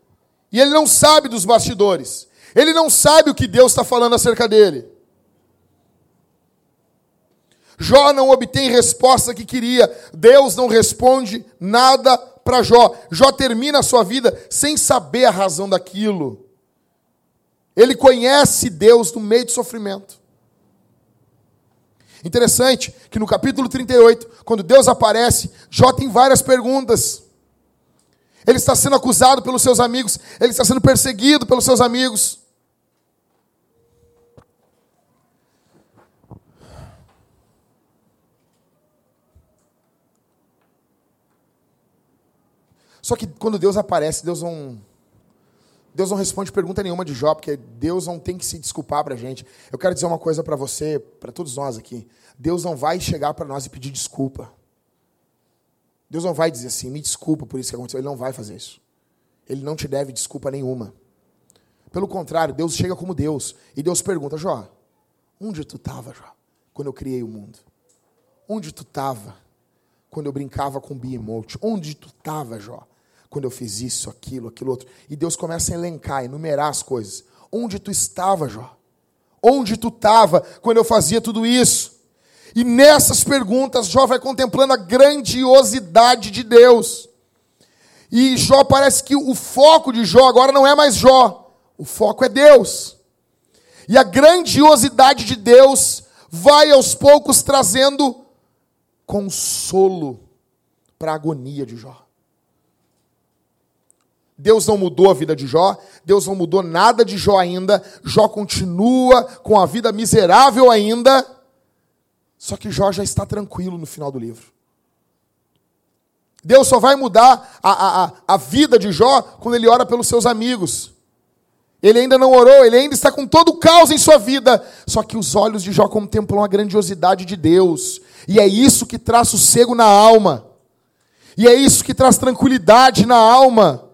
[SPEAKER 3] e ele não sabe dos bastidores. Ele não sabe o que Deus está falando acerca dele. Jó não obtém resposta que queria. Deus não responde nada para Jó. Jó termina a sua vida sem saber a razão daquilo. Ele conhece Deus no meio de sofrimento. Interessante que no capítulo 38, quando Deus aparece, Jó tem várias perguntas. Ele está sendo acusado pelos seus amigos, ele está sendo perseguido pelos seus amigos. Só que quando Deus aparece, Deus não Deus não responde pergunta nenhuma de Jó, porque Deus não tem que se desculpar para a gente. Eu quero dizer uma coisa para você, para todos nós aqui. Deus não vai chegar para nós e pedir desculpa. Deus não vai dizer assim, me desculpa por isso que aconteceu. Ele não vai fazer isso. Ele não te deve desculpa nenhuma. Pelo contrário, Deus chega como Deus. E Deus pergunta, Jó, onde tu estava, Jó, quando eu criei o mundo? Onde tu estava quando eu brincava com o Behemoth? Onde tu estava, Jó? quando eu fiz isso, aquilo, aquilo outro. E Deus começa a elencar, enumerar as coisas. Onde tu estava, Jó? Onde tu estava quando eu fazia tudo isso? E nessas perguntas, Jó vai contemplando a grandiosidade de Deus. E Jó parece que o foco de Jó agora não é mais Jó, o foco é Deus. E a grandiosidade de Deus vai aos poucos trazendo consolo para a agonia de Jó. Deus não mudou a vida de Jó, Deus não mudou nada de Jó ainda, Jó continua com a vida miserável ainda, só que Jó já está tranquilo no final do livro. Deus só vai mudar a, a, a vida de Jó quando ele ora pelos seus amigos. Ele ainda não orou, ele ainda está com todo o caos em sua vida. Só que os olhos de Jó contemplam a grandiosidade de Deus. E é isso que traz sossego na alma. E é isso que traz tranquilidade na alma.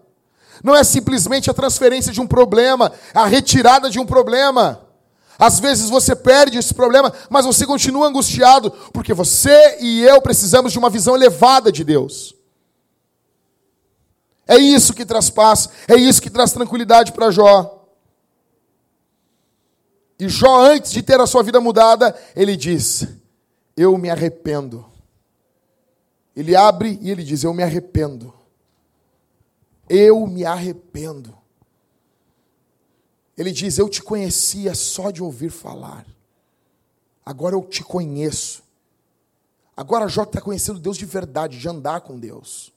[SPEAKER 3] Não é simplesmente a transferência de um problema, a retirada de um problema. Às vezes você perde esse problema, mas você continua angustiado, porque você e eu precisamos de uma visão elevada de Deus. É isso que traz paz, é isso que traz tranquilidade para Jó. E Jó, antes de ter a sua vida mudada, ele diz: Eu me arrependo. Ele abre e ele diz: Eu me arrependo. Eu me arrependo. Ele diz: Eu te conhecia só de ouvir falar. Agora eu te conheço. Agora Jó está conhecendo Deus de verdade, de andar com Deus.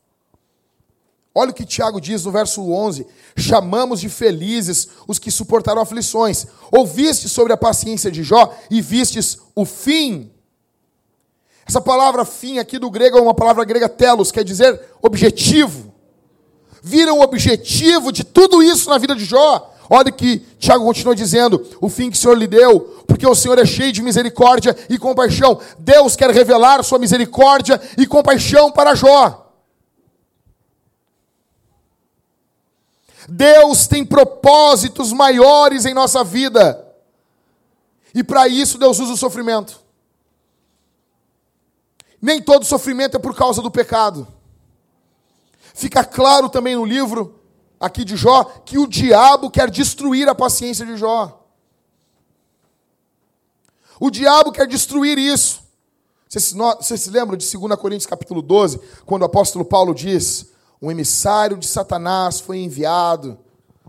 [SPEAKER 3] Olha o que Tiago diz no verso 11: Chamamos de felizes os que suportaram aflições. Ouviste sobre a paciência de Jó e vistes o fim. Essa palavra fim aqui do grego é uma palavra grega telos, quer dizer objetivo viram o objetivo de tudo isso na vida de Jó. Olha que Tiago continua dizendo: o fim que o Senhor lhe deu, porque o Senhor é cheio de misericórdia e compaixão. Deus quer revelar sua misericórdia e compaixão para Jó. Deus tem propósitos maiores em nossa vida. E para isso Deus usa o sofrimento. Nem todo sofrimento é por causa do pecado. Fica claro também no livro aqui de Jó que o diabo quer destruir a paciência de Jó. O diabo quer destruir isso. Vocês, se lembram de 2 Coríntios capítulo 12, quando o apóstolo Paulo diz: um emissário de Satanás foi enviado,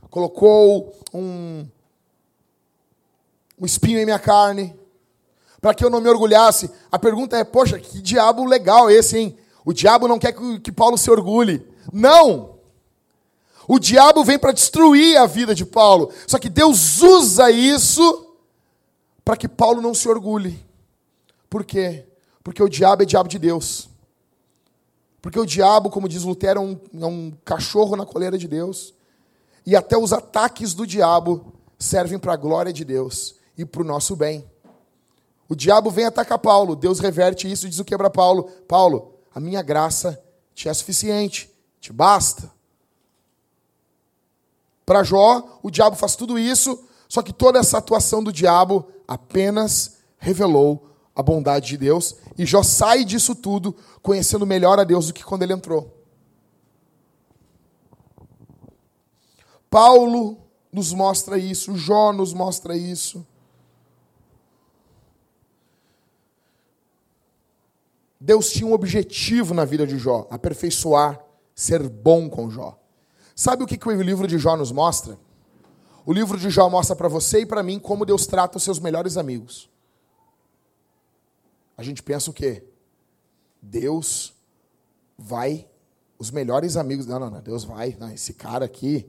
[SPEAKER 3] colocou um, um espinho em minha carne, para que eu não me orgulhasse. A pergunta é: poxa, que diabo legal esse, hein? O diabo não quer que, que Paulo se orgulhe. Não! O diabo vem para destruir a vida de Paulo. Só que Deus usa isso para que Paulo não se orgulhe. Por quê? Porque o diabo é diabo de Deus. Porque o diabo, como diz Lutero, é um, é um cachorro na coleira de Deus. E até os ataques do diabo servem para a glória de Deus e para o nosso bem. O diabo vem atacar Paulo, Deus reverte isso e diz o que para Paulo: Paulo, a minha graça te é suficiente. Te basta. Para Jó, o diabo faz tudo isso, Só que toda essa atuação do diabo apenas revelou a bondade de Deus e Jó sai disso tudo conhecendo melhor a Deus do que quando ele entrou. Paulo nos mostra isso, Jó nos mostra isso. Deus tinha um objetivo na vida de Jó, aperfeiçoar, ser bom com Jó. Sabe o que, que o livro de Jó nos mostra? O livro de Jó mostra para você e para mim como Deus trata os seus melhores amigos. A gente pensa o quê? Deus vai, os melhores amigos. Não, não, não. Deus vai. Não, esse cara aqui,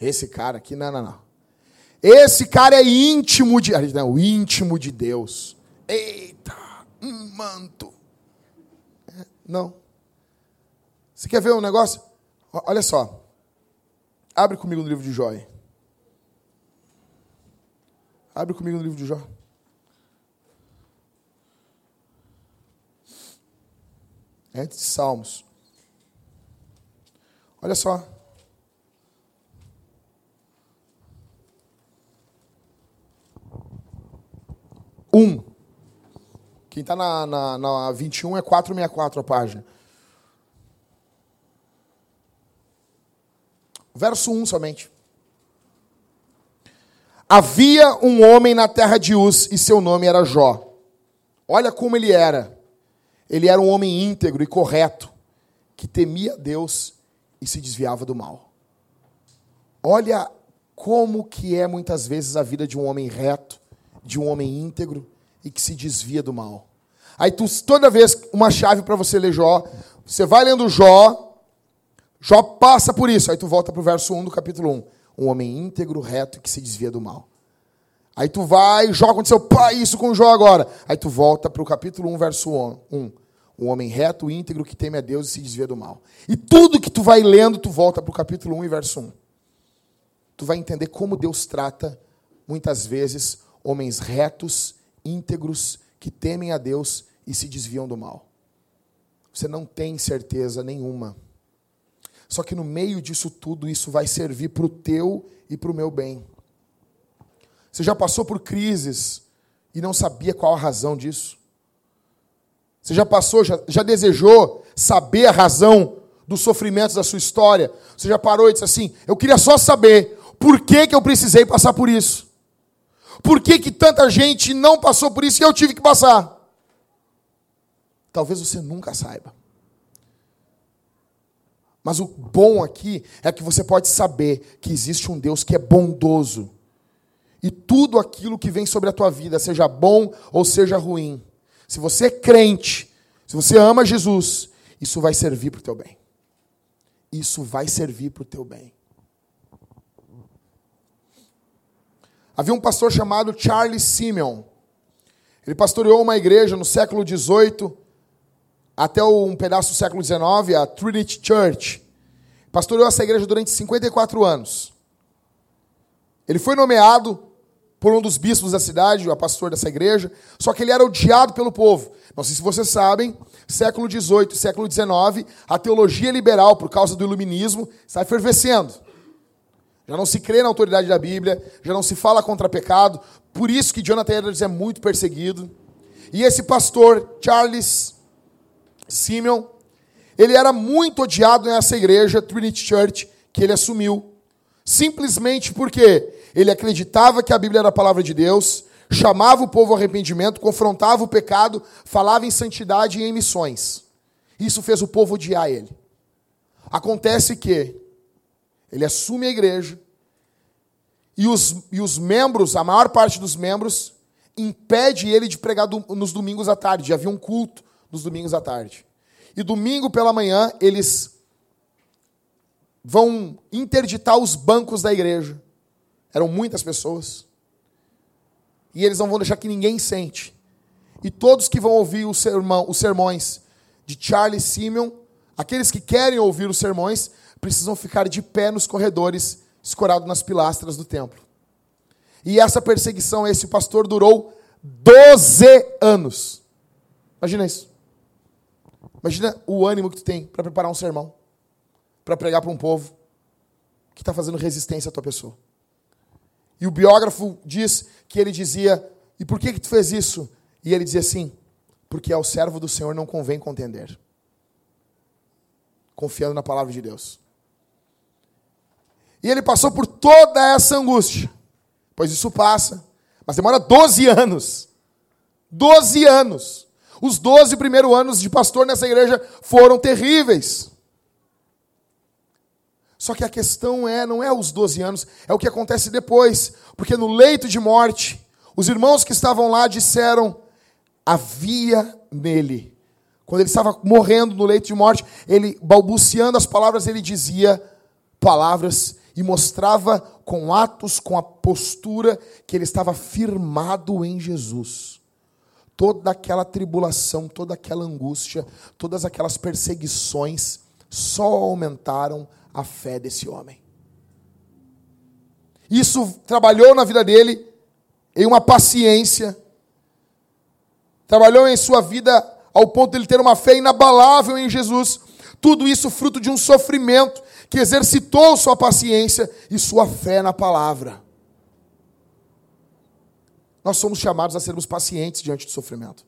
[SPEAKER 3] esse cara aqui, não, não, não. Esse cara é íntimo de. Não, íntimo de Deus. Eita, um manto. É, não. Você quer ver um negócio? Olha só. Abre comigo no livro de Jó. Abre comigo no livro de Jó. Antes de Salmos. Olha só. Um. Quem está na, na, na 21 é 464 a página. Verso 1 somente. Havia um homem na terra de Uz e seu nome era Jó. Olha como ele era. Ele era um homem íntegro e correto, que temia Deus e se desviava do mal. Olha como que é muitas vezes a vida de um homem reto, de um homem íntegro e que se desvia do mal. Aí tu, toda vez uma chave para você ler Jó, você vai lendo Jó, Jó passa por isso. Aí tu volta para o verso 1 do capítulo 1. Um homem íntegro, reto que se desvia do mal. Aí tu vai, Jó aconteceu, pá, isso com Jó agora. Aí tu volta para o capítulo 1, verso 1. Um homem reto, íntegro, que teme a Deus e se desvia do mal. E tudo que tu vai lendo, tu volta para o capítulo 1 e verso 1. Tu vai entender como Deus trata, muitas vezes, homens retos, íntegros, que temem a Deus e se desviam do mal. Você não tem certeza nenhuma. Só que no meio disso tudo, isso vai servir para o teu e para o meu bem. Você já passou por crises e não sabia qual a razão disso? Você já passou, já, já desejou saber a razão dos sofrimentos da sua história? Você já parou e disse assim: Eu queria só saber por que, que eu precisei passar por isso? Por que, que tanta gente não passou por isso e eu tive que passar? Talvez você nunca saiba. Mas o bom aqui é que você pode saber que existe um Deus que é bondoso e tudo aquilo que vem sobre a tua vida, seja bom ou seja ruim, se você é crente, se você ama Jesus, isso vai servir para o teu bem. Isso vai servir para o teu bem. Havia um pastor chamado Charles Simeon. Ele pastoreou uma igreja no século XVIII até um pedaço do século XIX, a Trinity Church. Pastoreou essa igreja durante 54 anos. Ele foi nomeado por um dos bispos da cidade, o pastor dessa igreja, só que ele era odiado pelo povo. Não sei se vocês sabem, século XVIII, século XIX, a teologia liberal, por causa do iluminismo, está efervescendo. Já não se crê na autoridade da Bíblia, já não se fala contra pecado, por isso que Jonathan Edwards é muito perseguido. E esse pastor, Charles Simeon, ele era muito odiado nessa igreja, Trinity Church, que ele assumiu. Simplesmente porque ele acreditava que a Bíblia era a palavra de Deus, chamava o povo ao arrependimento, confrontava o pecado, falava em santidade e em missões. Isso fez o povo odiar ele. Acontece que ele assume a igreja e os, e os membros, a maior parte dos membros, impede ele de pregar do, nos domingos à tarde. Havia um culto nos domingos à tarde. E domingo pela manhã eles vão interditar os bancos da igreja. Eram muitas pessoas. E eles não vão deixar que ninguém sente. E todos que vão ouvir o sermão, os sermões de Charles Simeon, aqueles que querem ouvir os sermões, precisam ficar de pé nos corredores, escorado nas pilastras do templo. E essa perseguição, esse pastor durou 12 anos. Imagina isso. Imagina o ânimo que tu tem para preparar um sermão, para pregar para um povo que está fazendo resistência à tua pessoa. E o biógrafo diz que ele dizia: E por que, que tu fez isso? E ele dizia assim: Porque ao servo do Senhor não convém contender. Confiando na palavra de Deus. E ele passou por toda essa angústia. Pois isso passa. Mas demora 12 anos. 12 anos. Os 12 primeiros anos de pastor nessa igreja foram terríveis. Só que a questão é, não é os 12 anos, é o que acontece depois. Porque no leito de morte, os irmãos que estavam lá disseram: havia nele. Quando ele estava morrendo no leito de morte, ele, balbuciando as palavras, ele dizia palavras e mostrava com atos, com a postura, que ele estava firmado em Jesus. Toda aquela tribulação, toda aquela angústia, todas aquelas perseguições só aumentaram a fé desse homem. Isso trabalhou na vida dele em uma paciência, trabalhou em sua vida ao ponto de ele ter uma fé inabalável em Jesus. Tudo isso fruto de um sofrimento que exercitou sua paciência e sua fé na palavra. Nós somos chamados a sermos pacientes diante do sofrimento.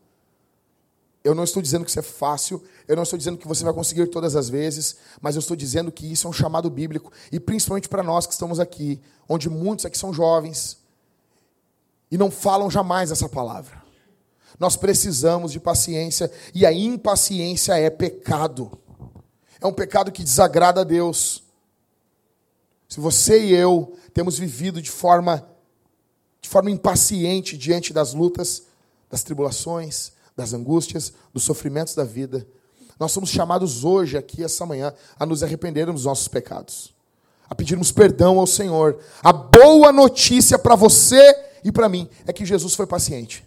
[SPEAKER 3] Eu não estou dizendo que isso é fácil, eu não estou dizendo que você vai conseguir todas as vezes, mas eu estou dizendo que isso é um chamado bíblico, e principalmente para nós que estamos aqui, onde muitos aqui são jovens e não falam jamais essa palavra. Nós precisamos de paciência, e a impaciência é pecado. É um pecado que desagrada a Deus. Se você e eu temos vivido de forma de forma impaciente diante das lutas, das tribulações, das angústias, dos sofrimentos da vida. Nós somos chamados hoje, aqui, essa manhã, a nos arrependermos dos nossos pecados, a pedirmos perdão ao Senhor. A boa notícia para você e para mim é que Jesus foi paciente.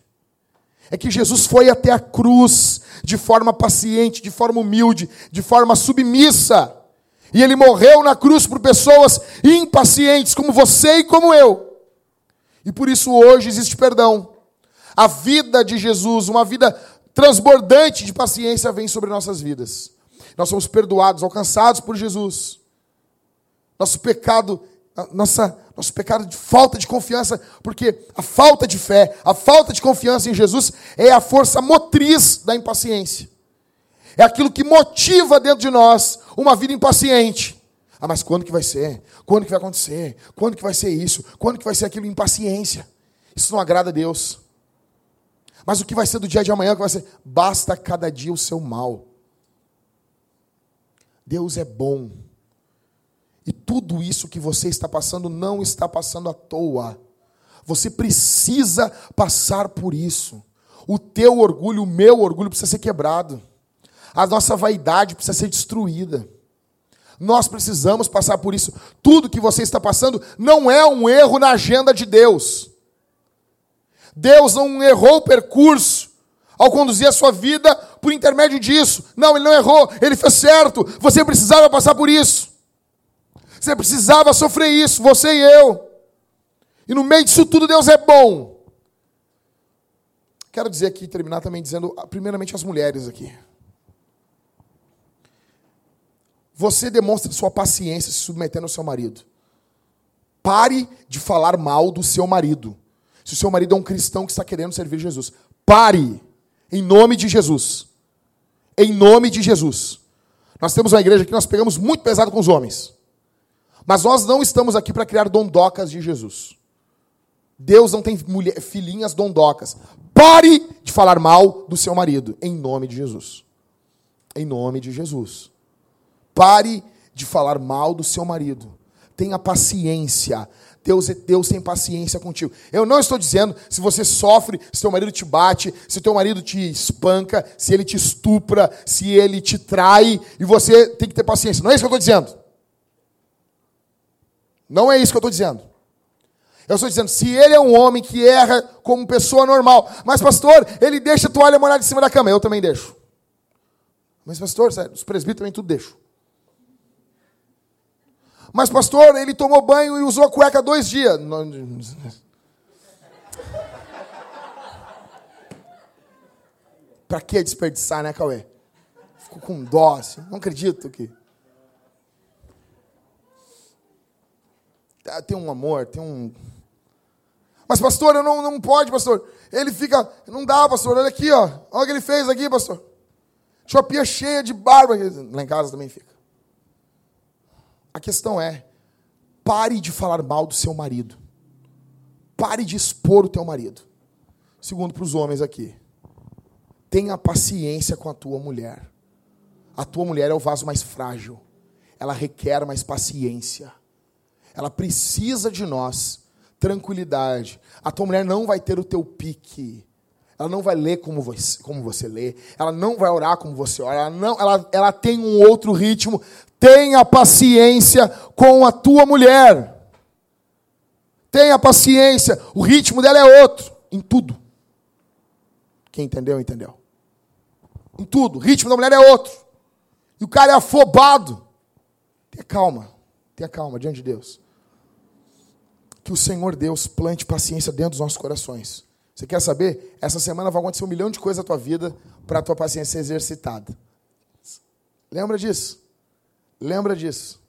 [SPEAKER 3] É que Jesus foi até a cruz de forma paciente, de forma humilde, de forma submissa. E ele morreu na cruz por pessoas impacientes, como você e como eu. E por isso hoje existe perdão. A vida de Jesus, uma vida transbordante de paciência, vem sobre nossas vidas. Nós somos perdoados, alcançados por Jesus. Nosso pecado, nossa, nosso pecado de falta de confiança, porque a falta de fé, a falta de confiança em Jesus é a força motriz da impaciência. É aquilo que motiva dentro de nós uma vida impaciente. Ah, mas quando que vai ser? Quando que vai acontecer? Quando que vai ser isso? Quando que vai ser aquilo? Impaciência. Isso não agrada a Deus. Mas o que vai ser do dia de amanhã? O que vai ser? Basta cada dia o seu mal. Deus é bom. E tudo isso que você está passando não está passando à toa. Você precisa passar por isso. O teu orgulho, o meu orgulho precisa ser quebrado. A nossa vaidade precisa ser destruída. Nós precisamos passar por isso. Tudo que você está passando não é um erro na agenda de Deus. Deus não errou o percurso ao conduzir a sua vida por intermédio disso. Não, ele não errou, ele fez certo. Você precisava passar por isso. Você precisava sofrer isso, você e eu. E no meio disso tudo, Deus é bom. Quero dizer aqui, terminar também dizendo, primeiramente, as mulheres aqui. Você demonstra sua paciência se submetendo ao seu marido. Pare de falar mal do seu marido. Se o seu marido é um cristão que está querendo servir Jesus, pare, em nome de Jesus. Em nome de Jesus. Nós temos uma igreja que nós pegamos muito pesado com os homens. Mas nós não estamos aqui para criar dondocas de Jesus. Deus não tem mulher, filhinhas dondocas. Pare de falar mal do seu marido, em nome de Jesus. Em nome de Jesus. Pare de falar mal do seu marido. Tenha paciência. Deus, é, Deus tem paciência contigo. Eu não estou dizendo se você sofre, se teu marido te bate, se teu marido te espanca, se ele te estupra, se ele te trai, e você tem que ter paciência. Não é isso que eu estou dizendo. Não é isso que eu estou dizendo. Eu estou dizendo, se ele é um homem que erra como pessoa normal, mas pastor, ele deixa a toalha molhada em cima da cama, eu também deixo. Mas pastor, os presbíteros também tudo deixam. Mas, pastor, ele tomou banho e usou a cueca dois dias. Para que desperdiçar, né, Cauê? Ficou com dó, assim. Não acredito que. Ah, tem um amor, tem um. Mas, pastor, eu não, não pode, pastor. Ele fica, não dá, pastor. Olha aqui, ó. Olha o que ele fez aqui, pastor. Tinha uma pia cheia de barba. Lá em casa também fica. A questão é, pare de falar mal do seu marido. Pare de expor o teu marido. Segundo para os homens aqui. Tenha paciência com a tua mulher. A tua mulher é o vaso mais frágil. Ela requer mais paciência. Ela precisa de nós. Tranquilidade. A tua mulher não vai ter o teu pique. Ela não vai ler como você, como você lê. Ela não vai orar como você ora. Ela, não, ela, ela tem um outro ritmo. Tenha paciência com a tua mulher. Tenha paciência. O ritmo dela é outro. Em tudo. Quem entendeu, entendeu. Em tudo. O ritmo da mulher é outro. E o cara é afobado. Tenha calma. Tenha calma diante de Deus. Que o Senhor Deus plante paciência dentro dos nossos corações. Você quer saber? Essa semana vai acontecer um milhão de coisas na tua vida para a tua paciência ser exercitada. Lembra disso? Lembra disso?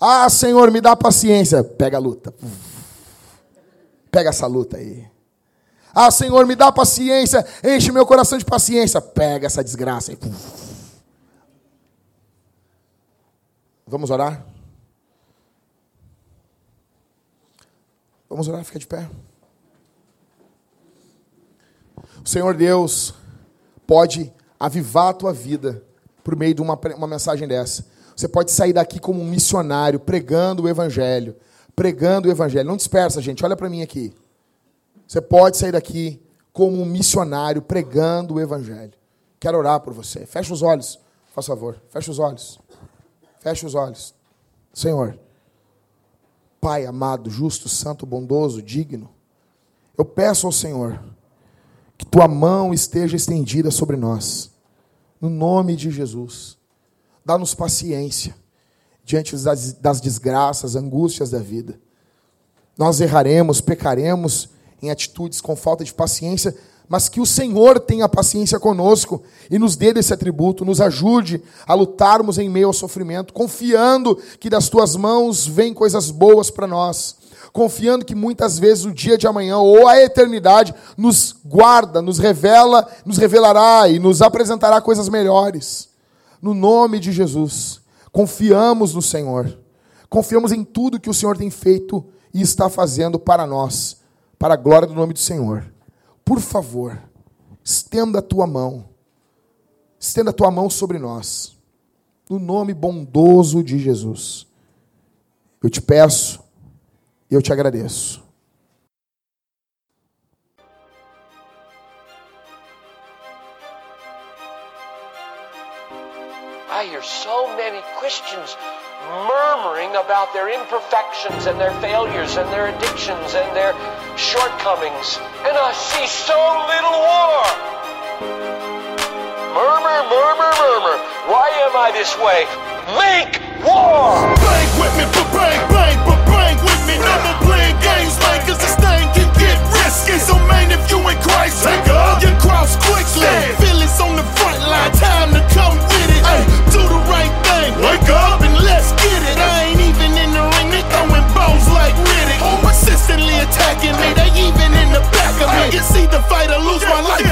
[SPEAKER 3] Ah, Senhor, me dá paciência. Pega a luta. Pega essa luta aí. Ah, Senhor, me dá paciência. Enche meu coração de paciência. Pega essa desgraça aí. Vamos orar? Vamos orar, fica de pé. O Senhor Deus pode avivar a tua vida por meio de uma, uma mensagem dessa. Você pode sair daqui como um missionário, pregando o Evangelho. Pregando o Evangelho. Não dispersa, gente. Olha para mim aqui. Você pode sair daqui como um missionário, pregando o Evangelho. Quero orar por você. Fecha os olhos, por favor. Fecha os olhos. Fecha os olhos. Senhor. Pai amado, justo, santo, bondoso, digno, eu peço ao Senhor que tua mão esteja estendida sobre nós, no nome de Jesus. Dá-nos paciência diante das, das desgraças, angústias da vida. Nós erraremos, pecaremos em atitudes com falta de paciência, mas que o Senhor tenha paciência conosco e nos dê desse atributo, nos ajude a lutarmos em meio ao sofrimento, confiando que das tuas mãos vêm coisas boas para nós, confiando que muitas vezes o dia de amanhã ou a eternidade nos guarda, nos revela, nos revelará e nos apresentará coisas melhores. No nome de Jesus, confiamos no Senhor. Confiamos em tudo que o Senhor tem feito e está fazendo para nós, para a glória do nome do Senhor por favor, estenda a tua mão, estenda a tua mão sobre nós, no nome bondoso de Jesus. Eu te peço e eu te agradeço.
[SPEAKER 1] I hear so many Christians murmuring about their imperfections and their failures and their addictions and their shortcomings. And I see so little war. Murmur, murmur, murmur. Why am I this way? Make war!
[SPEAKER 2] Bang with me, but bang, bang, but bang with me. Never playing games, man, cause this thing can get risky. So, man, if you in Christ, take up your cross quickly. Feelings on the front line, time to come with it. Ay, do the right thing, wake up and let's get it. I ain't even in the ring, they throwing bones like Riddick. Persistently attacking me, they even in the back of me. It's either fight or lose my life,